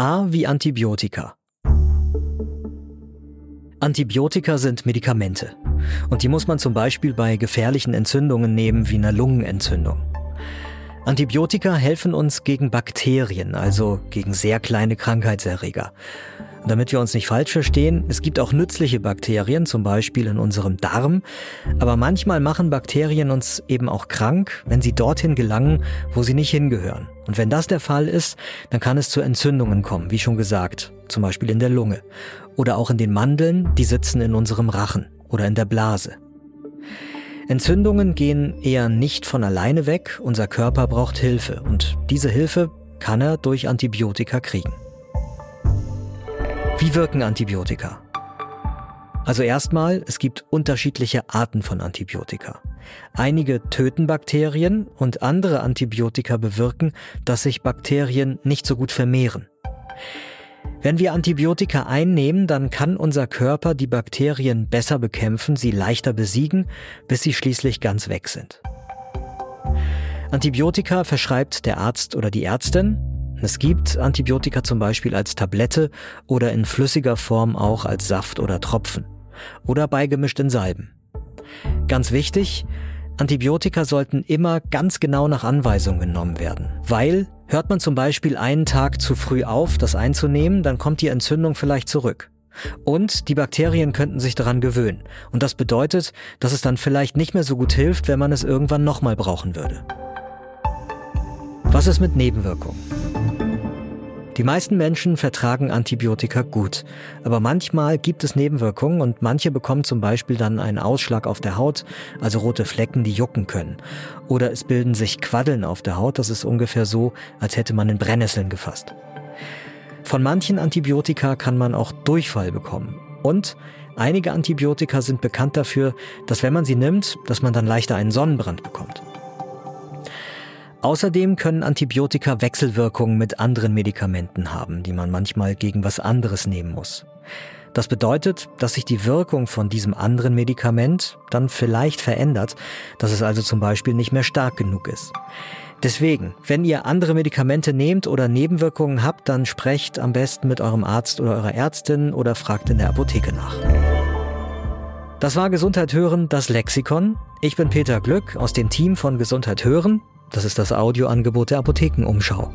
A wie Antibiotika. Antibiotika sind Medikamente. Und die muss man zum Beispiel bei gefährlichen Entzündungen nehmen, wie einer Lungenentzündung. Antibiotika helfen uns gegen Bakterien, also gegen sehr kleine Krankheitserreger. Und damit wir uns nicht falsch verstehen, es gibt auch nützliche Bakterien, zum Beispiel in unserem Darm, aber manchmal machen Bakterien uns eben auch krank, wenn sie dorthin gelangen, wo sie nicht hingehören. Und wenn das der Fall ist, dann kann es zu Entzündungen kommen, wie schon gesagt, zum Beispiel in der Lunge oder auch in den Mandeln, die sitzen in unserem Rachen oder in der Blase. Entzündungen gehen eher nicht von alleine weg, unser Körper braucht Hilfe und diese Hilfe kann er durch Antibiotika kriegen. Wie wirken Antibiotika? Also erstmal, es gibt unterschiedliche Arten von Antibiotika. Einige töten Bakterien und andere Antibiotika bewirken, dass sich Bakterien nicht so gut vermehren. Wenn wir Antibiotika einnehmen, dann kann unser Körper die Bakterien besser bekämpfen, sie leichter besiegen, bis sie schließlich ganz weg sind. Antibiotika verschreibt der Arzt oder die Ärztin. Es gibt Antibiotika zum Beispiel als Tablette oder in flüssiger Form auch als Saft oder Tropfen oder beigemischt in Salben. Ganz wichtig, Antibiotika sollten immer ganz genau nach Anweisung genommen werden, weil hört man zum Beispiel einen Tag zu früh auf, das einzunehmen, dann kommt die Entzündung vielleicht zurück. Und die Bakterien könnten sich daran gewöhnen. Und das bedeutet, dass es dann vielleicht nicht mehr so gut hilft, wenn man es irgendwann nochmal brauchen würde. Was ist mit Nebenwirkungen? Die meisten Menschen vertragen Antibiotika gut, aber manchmal gibt es Nebenwirkungen und manche bekommen zum Beispiel dann einen Ausschlag auf der Haut, also rote Flecken, die jucken können. Oder es bilden sich Quaddeln auf der Haut, das ist ungefähr so, als hätte man in Brennnesseln gefasst. Von manchen Antibiotika kann man auch Durchfall bekommen. Und einige Antibiotika sind bekannt dafür, dass wenn man sie nimmt, dass man dann leichter einen Sonnenbrand bekommt. Außerdem können Antibiotika Wechselwirkungen mit anderen Medikamenten haben, die man manchmal gegen was anderes nehmen muss. Das bedeutet, dass sich die Wirkung von diesem anderen Medikament dann vielleicht verändert, dass es also zum Beispiel nicht mehr stark genug ist. Deswegen, wenn ihr andere Medikamente nehmt oder Nebenwirkungen habt, dann sprecht am besten mit eurem Arzt oder eurer Ärztin oder fragt in der Apotheke nach. Das war Gesundheit hören, das Lexikon. Ich bin Peter Glück aus dem Team von Gesundheit hören. Das ist das Audioangebot der Apothekenumschau.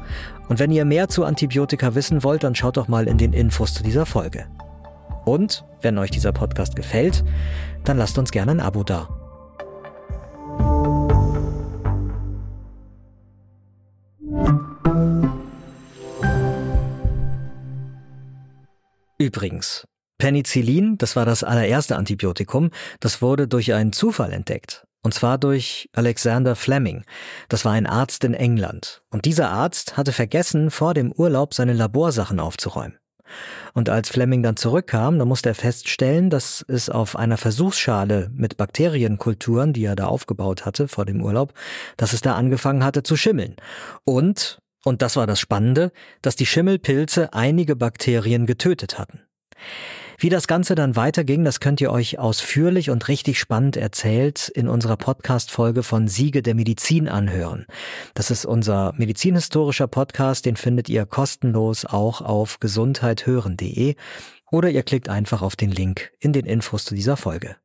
Und wenn ihr mehr zu Antibiotika wissen wollt, dann schaut doch mal in den Infos zu dieser Folge. Und wenn euch dieser Podcast gefällt, dann lasst uns gerne ein Abo da. Übrigens, Penicillin, das war das allererste Antibiotikum, das wurde durch einen Zufall entdeckt. Und zwar durch Alexander Fleming. Das war ein Arzt in England. Und dieser Arzt hatte vergessen, vor dem Urlaub seine Laborsachen aufzuräumen. Und als Fleming dann zurückkam, dann musste er feststellen, dass es auf einer Versuchsschale mit Bakterienkulturen, die er da aufgebaut hatte vor dem Urlaub, dass es da angefangen hatte zu schimmeln. Und, und das war das Spannende, dass die Schimmelpilze einige Bakterien getötet hatten. Wie das Ganze dann weiterging, das könnt ihr euch ausführlich und richtig spannend erzählt in unserer Podcast-Folge von Siege der Medizin anhören. Das ist unser medizinhistorischer Podcast, den findet ihr kostenlos auch auf gesundheithören.de oder ihr klickt einfach auf den Link in den Infos zu dieser Folge.